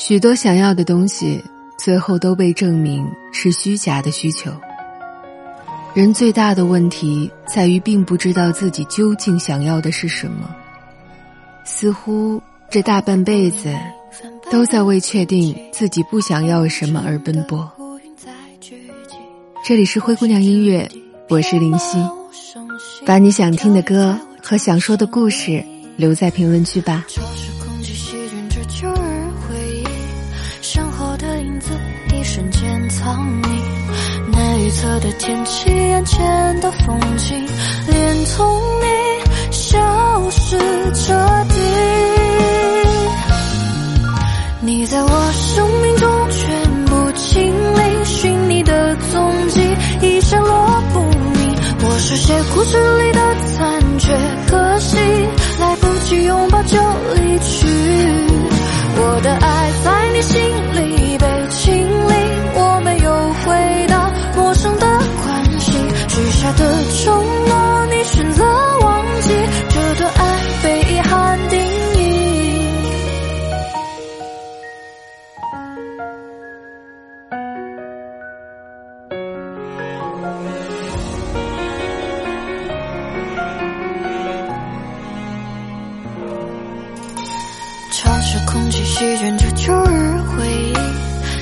许多想要的东西，最后都被证明是虚假的需求。人最大的问题在于，并不知道自己究竟想要的是什么。似乎这大半辈子，都在为确定自己不想要什么而奔波。这里是灰姑娘音乐，我是林夕，把你想听的歌和想说的故事留在评论区吧。测的天气，眼前的风景，连同你消失彻底。你在我生命中全部清理，寻你的踪迹已闪落不明。我书写故事里的残缺，可惜来不及拥抱就离去。我的爱在你心里的承诺，你选择忘记，这段爱被遗憾定义。潮湿空气席卷着旧日回忆，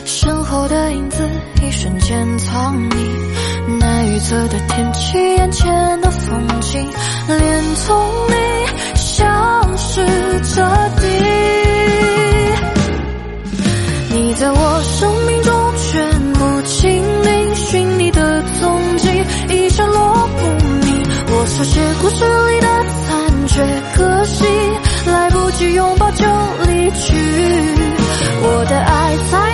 身后的影子一瞬间藏匿。难预测的天气，眼前的风景，连同你消失彻底。你在我生命中全部清零，寻你的踪迹已闪落不明。我书写故事里的残缺，可惜来不及拥抱就离去。我的爱在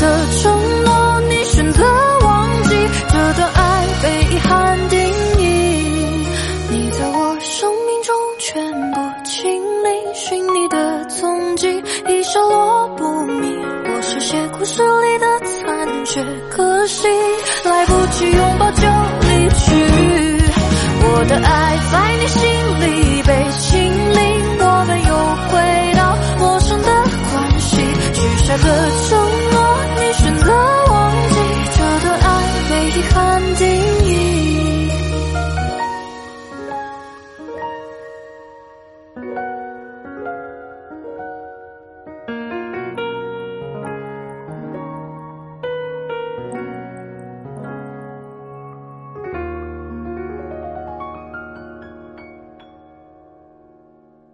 的承诺，你选择忘记，这段爱被遗憾定义。你在我生命中全部清理，寻你的踪迹已消落不明。我是写故事里的残缺，可惜来不及拥抱就